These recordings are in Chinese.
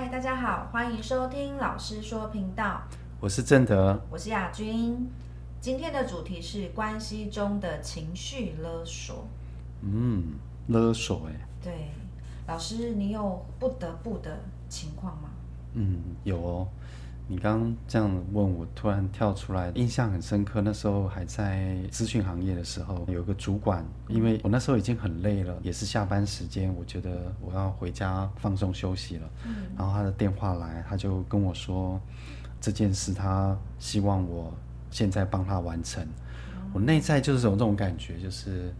嗨，大家好，欢迎收听老师说频道。我是正德，我是亚军。今天的主题是关系中的情绪勒索。嗯，勒索哎。对，老师，你有不得不的情况吗？嗯，有哦。你刚刚这样问我，突然跳出来，印象很深刻。那时候还在资讯行业的时候，有个主管，因为我那时候已经很累了，也是下班时间，我觉得我要回家放松休息了。嗯。然后他的电话来，他就跟我说这件事，他希望我现在帮他完成。嗯。我内在就是有这种感觉，就是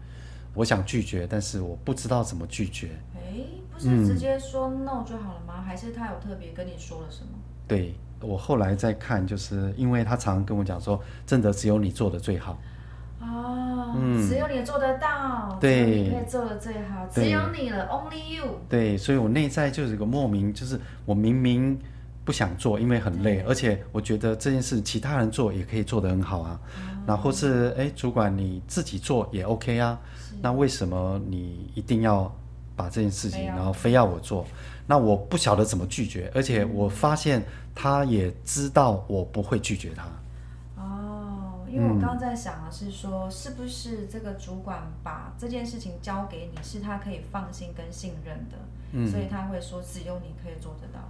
我想拒绝，但是我不知道怎么拒绝。诶，不是直接说 no 就好了吗？嗯。还是他有特别跟你说了什么？对。我后来再看，就是因为他常常跟我讲说，真的只有你做的最好。哦，嗯，只有你做得到，对，你可以做的最好，只有你了，Only you。对，所以我内在就是个莫名，就是我明明不想做，因为很累，而且我觉得这件事其他人做也可以做得很好啊。然后是哎，主管你自己做也 OK 啊，那为什么你一定要把这件事情，然后非要我做？那我不晓得怎么拒绝，而且我发现他也知道我不会拒绝他。哦，因为我刚刚在想的是说，嗯，是不是这个主管把这件事情交给你，是他可以放心跟信任的，嗯，所以他会说只有你可以做得到。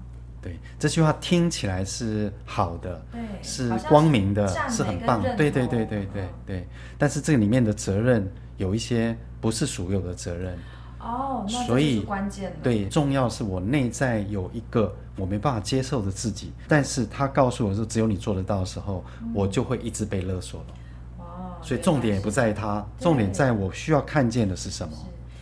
对，这句话听起来是好的，对，是光明的，是，是很棒，对对对对对对，对。但是这里面的责任有一些不是所有的责任。哦，那所以关键对，重要是我内在有一个我没办法接受的自己，但是他告诉我说只有你做得到的时候，嗯、我就会一直被勒索了。哦，所以重点也不在他，重点在我需要看见的是什么？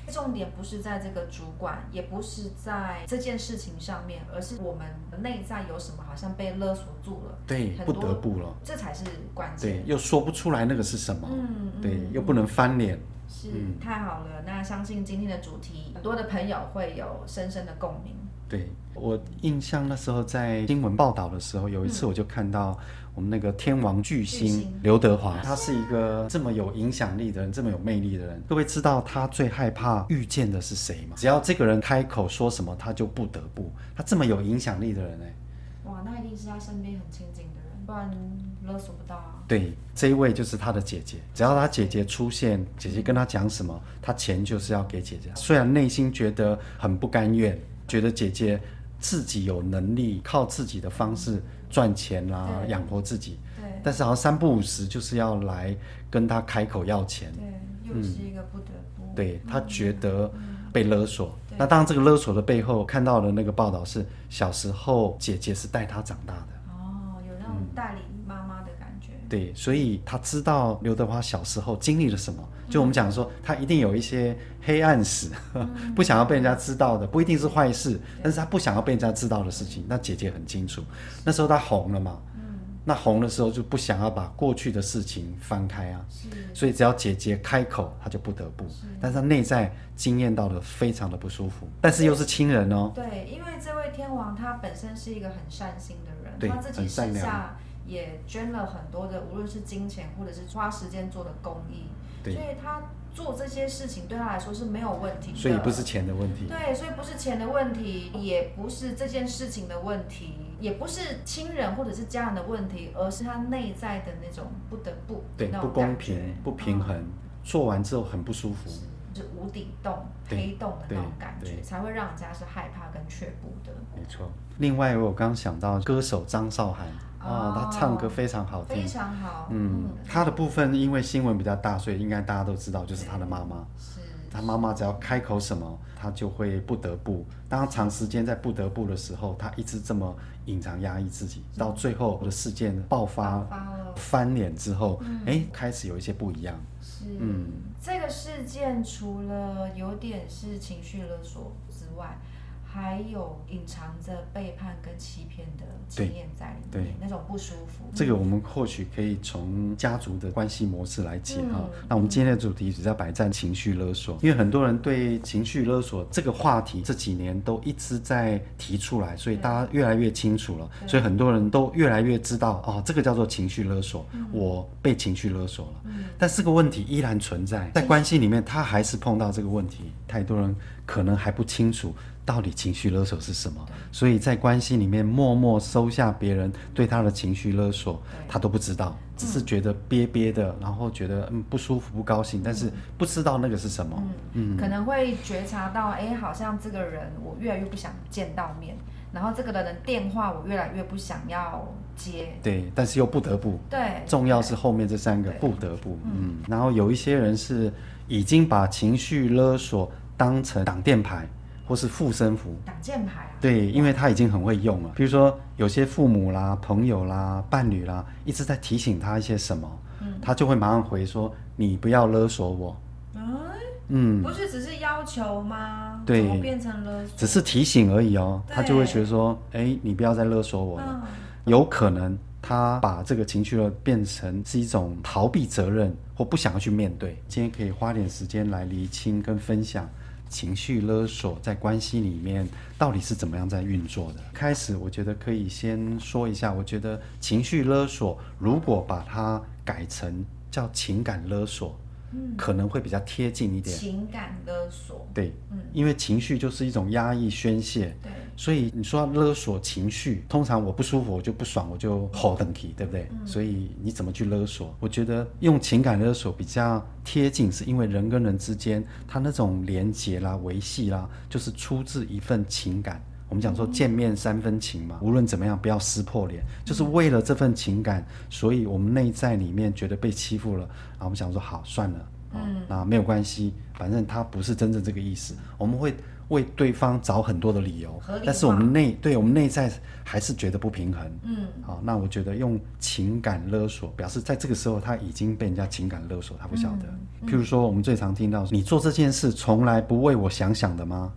重点不是在这个主管，也不是在这件事情上面，而是我们内在有什么好像被勒索住了，对，不得不了，这才是关键。对，又说不出来那个是什么，嗯，对，又不能翻脸。是、嗯、太好了，那相信今天的主题，很多的朋友会有深深的共鸣。对，我印象那时候在新闻报道的时候，有一次我就看到我们那个天王巨星刘德华，他是一个这么有影响力的人，这么有魅力的人。各位知道他最害怕遇见的是谁吗？只要这个人开口说什么，他就不得不。他这么有影响力的人，哎，哇，那一定是他身边很亲近的人，不然勒索不到啊。对，这一位就是他的姐姐。只要他姐姐出现，姐姐跟他讲什么，他钱就是要给姐姐。虽然内心觉得很不甘愿，觉得姐姐自己有能力靠自己的方式赚钱啦、啊，养活自己。对。但是好像三不五时就是要来跟他开口要钱。对，又是一个不得不。嗯、对，他觉得被勒索。嗯、那当然，这个勒索的背后看到的那个报道是，小时候姐姐是带他长大的。哦，有那种代理。对，所以他知道刘德华小时候经历了什么。就我们讲说，他一定有一些黑暗史，嗯、不想要被人家知道的，不一定是坏事，但是他不想要被人家知道的事情。那姐姐很清楚，那时候他红了嘛，嗯、那红的时候就不想要把过去的事情翻开啊。所以只要姐姐开口，他就不得不。但是他内在经验到了非常的不舒服，但是又是亲人哦。对，因为这位天王他本身是一个很善心的人，对他自己善良。也捐了很多的，无论是金钱或者是花时间做的公益，所以他做这些事情对他来说是没有问题的。所以不是钱的问题。对，所以不是钱的问题，也不是这件事情的问题，也不是亲人或者是家人的问题，而是他内在的那种不得不，对，不公平、不平衡，嗯，做完之后很不舒服，是，无底洞、黑洞的那种感觉，才会让人家是害怕跟却步的。没错。另外，我刚刚想到歌手张韶涵。哦，他唱歌非常好听，非常好。嗯，他的部分因为新闻比较大，所以应该大家都知道，就是他的妈妈。是，他妈妈只要开口什么，他就会不得不。当他长时间在不得不的时候，他一直这么隐藏压抑自己，到最后的事件爆发，翻脸之后，哎，开始有一些不一样。是，嗯，这个事件除了有点是情绪勒索之外。还有隐藏着背叛跟欺骗的经验在里面，对，那种不舒服。这个我们或许可以从家族的关系模式来解哈、嗯。那我们今天的主题只在摆战情绪勒索，因为很多人对情绪勒索这个话题这几年都一直在提出来，所以大家越来越清楚了。所以很多人都越来越知道哦，这个叫做情绪勒索，我被情绪勒索了。嗯、但是这个问题依然存在，在关系里面，他还是碰到这个问题。太多人可能还不清楚到底情绪勒索是什么，所以在关系里面默默收下别人对他的情绪勒索，他都不知道，只是觉得憋憋的，然后觉得嗯不舒服、不高兴，但是不知道那个是什么。嗯，可能会觉察到，哎，好像这个人我越来越不想见到面。然后这个人的电话我越来越不想要接，对，但是又不得不，对，重要是后面这三个不得不，嗯，然后有一些人是已经把情绪勒索当成挡箭牌或是护身符，挡箭牌啊，对，因为他已经很会用了，比如说有些父母啦、朋友啦、伴侣啦，一直在提醒他一些什么，嗯，他就会马上回说：“你不要勒索我。”嗯，不是只是要求吗？对，变成勒索？只是提醒而已哦。他就会觉得说，哎，你不要再勒索我了。嗯、有可能他把这个情绪勒变成是一种逃避责任或不想要去面对。今天可以花点时间来厘清跟分享情绪勒索在关系里面到底是怎么样在运作的。开始，我觉得可以先说一下，我觉得情绪勒索如果把它改成叫情感勒索。可能会比较贴近一点。情感勒索。对，嗯，因为情绪就是一种压抑宣泄。对。所以你说勒索情绪，通常我不舒服，我就不爽，我就吼登起，对不对？嗯。所以你怎么去勒索？我觉得用情感勒索比较贴近，是因为人跟人之间他那种连结啦、维系啦，就是出自一份情感。我们讲说见面三分情嘛，无论怎么样不要撕破脸，就是为了这份情感，所以我们内在里面觉得被欺负了，然后我们想说好算了，嗯，那没有关系，反正他不是真正这个意思，我们会。为对方找很多的理由，但是我们内对我们内在还是觉得不平衡。嗯，好，那我觉得用情感勒索表示，在这个时候他已经被人家情感勒索，他不晓得。嗯、譬如说，我们最常听到，你做这件事从来不为我想想的吗？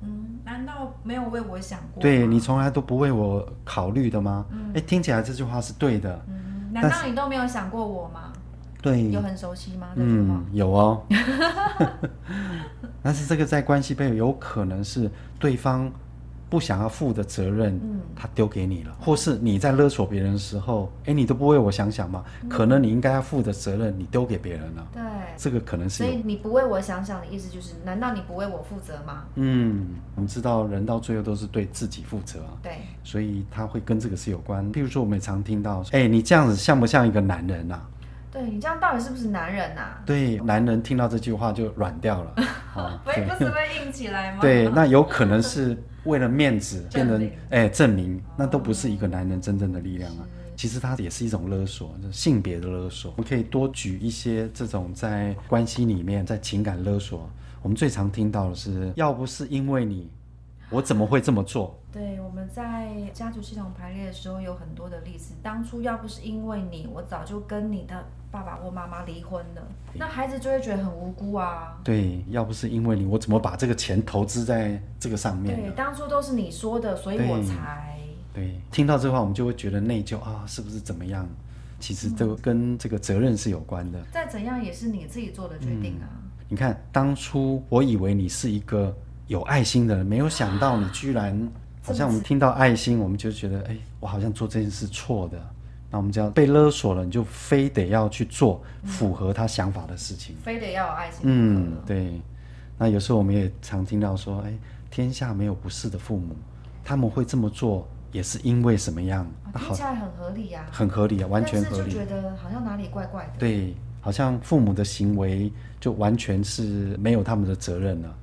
没有为我想过？对，你从来都不为我考虑的吗？嗯，哎，听起来这句话是对的。嗯，难道你都没有想过我吗？对，有很熟悉吗？嗯，有哦。但是这个在关系背后有可能是对方不想要负的责任，嗯，他丢给你了，或是你在勒索别人的时候，哎，你都不为我想想吗？嗯，可能你应该要负的责任，你丢给别人了。对，这个可能是。所以你不为我想想的意思就是，难道你不为我负责吗？嗯，我们知道人到最后都是对自己负责啊。对，所以他会跟这个是有关。譬如说，我们也常听到，哎，你这样子像不像一个男人啊？对，你这样到底是不是男人呐、啊？对，男人听到这句话就软掉了，不会不是会硬起来吗？对，那有可能是为了面子变成 哎证明，那都不是一个男人真正的力量啊。其实它也是一种勒索，就是性别的勒索。我们可以多举一些这种在关系里面，在情感勒索，我们最常听到的是，要不是因为你。我怎么会这么做？对，我们在家族系统排列的时候有很多的例子。当初要不是因为你，我早就跟你的爸爸或妈妈离婚了。那孩子就会觉得很无辜啊。对，要不是因为你，我怎么把这个钱投资在这个上面？对，当初都是你说的，所以我才。对，对，听到这话，我们就会觉得内疚啊，是不是怎么样？其实都跟这个责任是有关的。再怎样也是你自己做的决定啊。嗯，你看，当初我以为你是一个。有爱心的人，没有想到你居然，好像我们听到爱心，我们就觉得，哎，我好像做这件事错的，那我们就要被勒索了，你就非得要去做符合他想法的事情，非得要有爱心。嗯，对。那有时候我们也常听到说，哎，天下没有不是的父母，他们会这么做，也是因为什么样？听起来很合理呀，很合理啊，完全合理。觉得好像哪里怪怪的。对，好像父母的行为就完全是没有他们的责任了。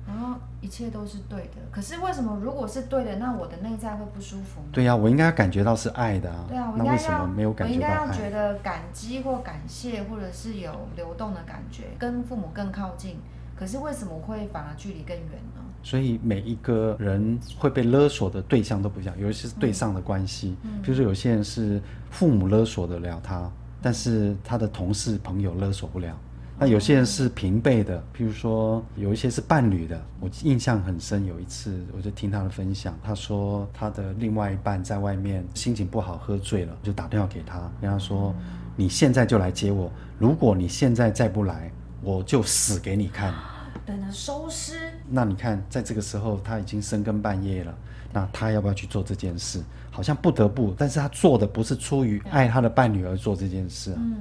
一切都是对的，可是为什么如果是对的，那我的内在会不舒服？对呀、啊，我应该感觉到是爱的啊。对啊，我应该要没有感觉到爱？我应该要觉得感激或感谢，或者是有流动的感觉，跟父母更靠近。可是为什么会反而距离更远呢？所以每一个人会被勒索的对象都不一样，尤其是对上的关系。嗯，比如说有些人是父母勒索得了他，但是他的同事朋友勒索不了。那有些人是平辈的，譬如说有一些是伴侣的。我印象很深，有一次我就听他的分享，他说他的另外一半在外面心情不好，喝醉了，就打电话给他，跟他说：“你现在就来接我，如果你现在再不来，我就死给你看。”等着收尸。那你看，在这个时候他已经深更半夜了，那他要不要去做这件事？好像不得不，但是他做的不是出于爱他的伴侣而做这件事啊。嗯。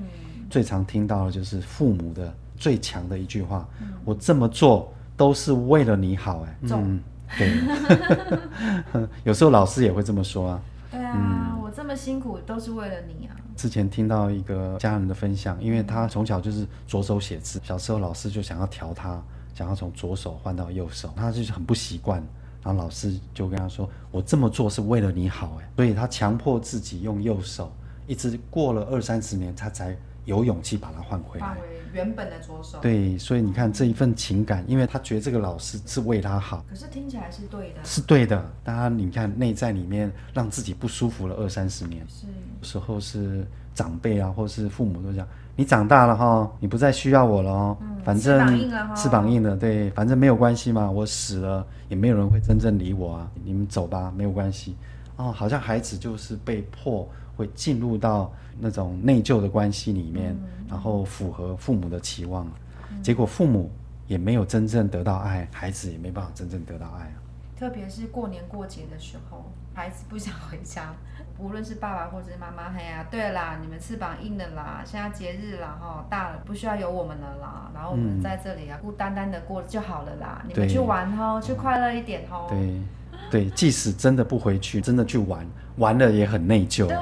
最常听到的就是父母的最强的一句话：“嗯、我这么做都是为了你好。”哎，嗯，对，有时候老师也会这么说啊。对啊，嗯、我这么辛苦都是为了你啊。之前听到一个家人的分享，因为他从小就是左手写字，小时候老师就想要调他，想要从左手换到右手，他就是很不习惯。然后老师就跟他说：“我这么做是为了你好。”哎，所以他强迫自己用右手，一直过了二三十年，他才有勇气把它换回来。原本的左手。对，所以你看这一份情感，因为他觉得这个老师是为他好。可是听起来是对的。是对的，但他你看内在里面让自己不舒服了二三十年。是。有时候是长辈啊，或是父母都讲：“你长大了哈，你不再需要我了哦。嗯，反正翅膀硬了，翅膀硬了，对，反正没有关系嘛，我死了也没有人会真正理我啊，你们走吧，没有关系。”哦，好像孩子就是被迫会进入到那种内疚的关系里面，嗯、然后符合父母的期望，嗯、结果父母也没有真正得到爱，孩子也没办法真正得到爱。特别是过年过节的时候，孩子不想回家，无论是爸爸或者是妈妈，哎呀，对啦，你们翅膀硬了啦，现在节日啦，哈，大了不需要有我们了啦，然后我们在这里啊，孤单单的过就好了啦，嗯、你们去玩哦，去快乐一点哦。对。对，即使真的不回去，真的去玩，玩了也很内疚。对，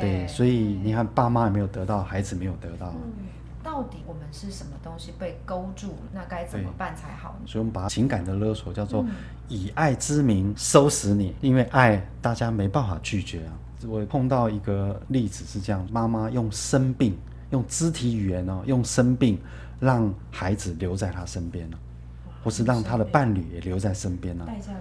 对，所以你看，爸妈也没有得到，孩子没有得到。嗯，到底我们是什么东西被勾住了？那该怎么办才好呢？所以，我们把情感的勒索叫做以爱之名收拾你，因为爱大家没办法拒绝啊。我碰到一个例子是这样：妈妈用生病，用肢体语言哦，用生病让孩子留在他身边了，或是让他的伴侣也留在身边了。代价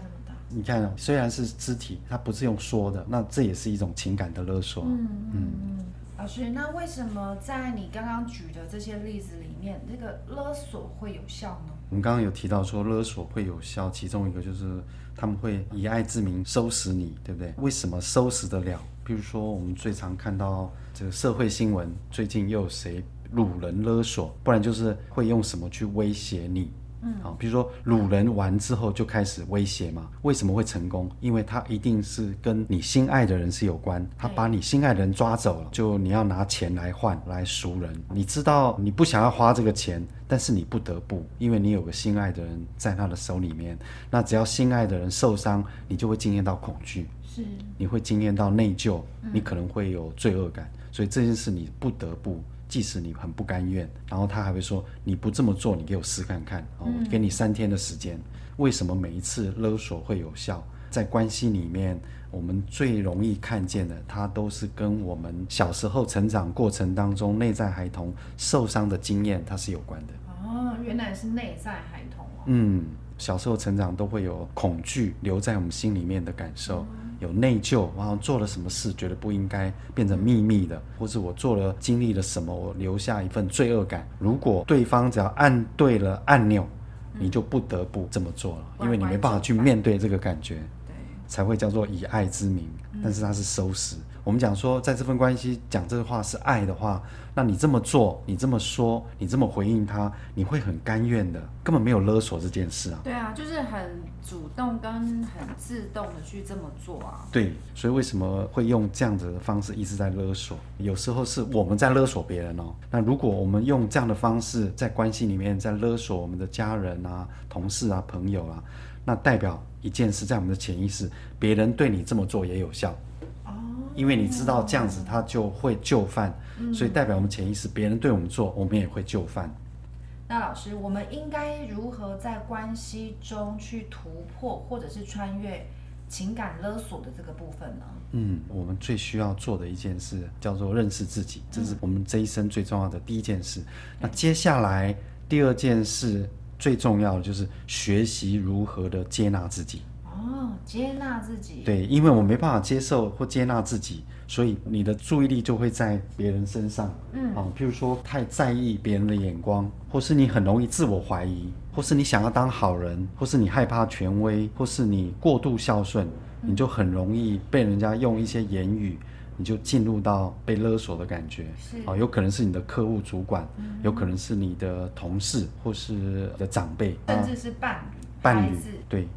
你看，虽然是肢体，它不是用说的，那这也是一种情感的勒索。嗯嗯。嗯，老师，那为什么在你刚刚举的这些例子里面，那个勒索会有效呢？我们刚刚有提到说勒索会有效，其中一个就是他们会以爱之名收拾你，对不对？为什么收拾得了？比如说我们最常看到这个社会新闻，最近又有谁掳人勒索？不然就是会用什么去威胁你？嗯，好，比如说掳人完之后就开始威胁嘛？为什么会成功？因为他一定是跟你心爱的人是有关，他把你心爱的人抓走了，就你要拿钱来换来赎人。你知道你不想要花这个钱，但是你不得不，因为你有个心爱的人在他的手里面。那只要心爱的人受伤，你就会经验到恐惧，是，你会经验到内疚，你可能会有罪恶感，所以这件事你不得不。即使你很不甘愿，然后他还会说：“你不这么做，你给我试看看。”哦，给你三天的时间。为什么每一次勒索会有效？在关系里面，我们最容易看见的，它都是跟我们小时候成长过程当中内在孩童受伤的经验，它是有关的。哦，原来是内在孩童哦。嗯，小时候成长都会有恐惧留在我们心里面的感受。嗯有内疚，然后做了什么事觉得不应该变成秘密的，或是我做了经历了什么，我留下一份罪恶感。如果对方只要按对了按钮，你就不得不这么做了，因为你没办法去面对这个感觉，才会叫做以爱之名，但是它是收拾。我们讲说，在这份关系讲这个话是爱的话，那你这么做，你这么说，你这么回应他，你会很甘愿的，根本没有勒索这件事啊。对啊，就是很主动跟很自动的去这么做啊。对，所以为什么会用这样子的方式一直在勒索？有时候是我们在勒索别人哦。那如果我们用这样的方式在关系里面在勒索我们的家人啊、同事啊、朋友啊，那代表一件事，在我们的潜意识，别人对你这么做也有效。因为你知道这样子他就会就范，嗯、所以代表我们潜意识，别人对我们做，我们也会就范。那老师，我们应该如何在关系中去突破或者是穿越情感勒索的这个部分呢？嗯，我们最需要做的一件事叫做认识自己，这是我们这一生最重要的第一件事。嗯、那接下来第二件事最重要的就是学习如何的接纳自己。接纳自己，对，因为我没办法接受或接纳自己，所以你的注意力就会在别人身上，嗯，啊，譬如说太在意别人的眼光，或是你很容易自我怀疑，或是你想要当好人，或是你害怕权威，或是你过度孝顺，你就很容易被人家用一些言语，你就进入到被勒索的感觉，是，啊，有可能是你的客户主管，嗯，有可能是你的同事，或是你的长辈，甚至是伴侣，伴侣，对。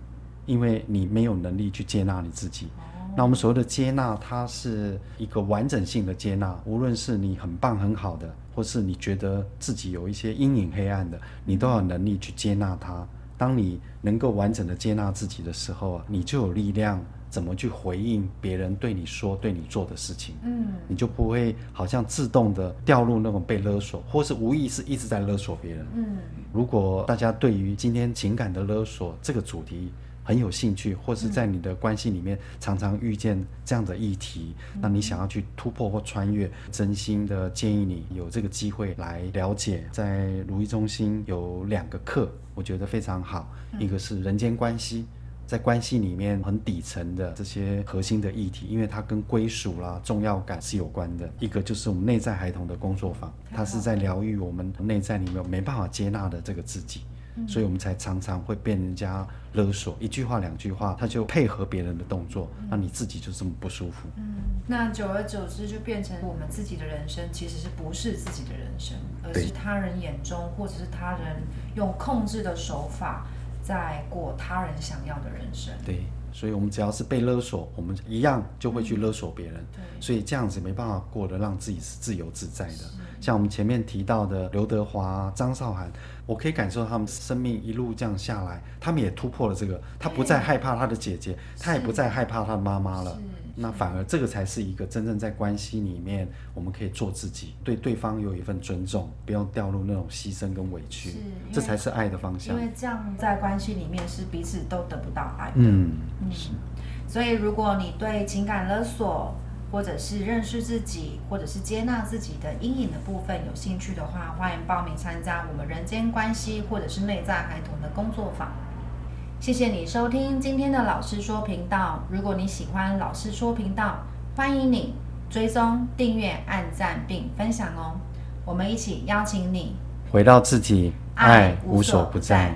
因为你没有能力去接纳你自己，那我们所谓的接纳，它是一个完整性的接纳。无论是你很棒很好的，或是你觉得自己有一些阴影黑暗的，你都有能力去接纳它，当你能够完整的接纳自己的时候啊，你就有力量怎么去回应别人对你说、对你做的事情。嗯，你就不会好像自动的掉入那种被勒索，或是无意识一直在勒索别人。嗯，如果大家对于今天情感的勒索这个主题，很有兴趣，或是在你的关系里面常常遇见这样的议题，嗯、那你想要去突破或穿越，真心的建议你有这个机会来了解，在如意中心有两个课，我觉得非常好。嗯、一个是人间关系，在关系里面很底层的这些核心的议题，因为它跟归属啦、重要感是有关的。一个就是我们内在孩童的工作坊，它是在疗愈我们内在里面没办法接纳的这个自己。所以我们才常常会被人家勒索，一句话两句话，他就配合别人的动作，那你自己就这么不舒服。嗯，那久而久之就变成我们自己的人生其实是不是自己的人生，而是他人眼中或者是他人用控制的手法在过他人想要的人生。对。所以，我们只要是被勒索，我们一样就会去勒索别人。嗯、所以这样子没办法过得让自己是自由自在的。像我们前面提到的刘德华、张韶涵，我可以感受他们生命一路这样下来，他们也突破了这个，他不再害怕他的姐姐，他也不再害怕他的妈妈了。那反而这个才是一个真正在关系里面，我们可以做自己，对对方有一份尊重，不要掉入那种牺牲跟委屈，这才是爱的方向。因为这样在关系里面是彼此都得不到爱的。嗯，嗯，是。所以如果你对情感勒索，或者是认识自己，或者是接纳自己的阴影的部分有兴趣的话，欢迎报名参加我们人间关系或者是内在孩童的工作坊。谢谢你收听今天的老师说频道。如果你喜欢老师说频道，欢迎你追踪、订阅、按赞并分享哦。我们一起邀请你回到自己，爱无所不在。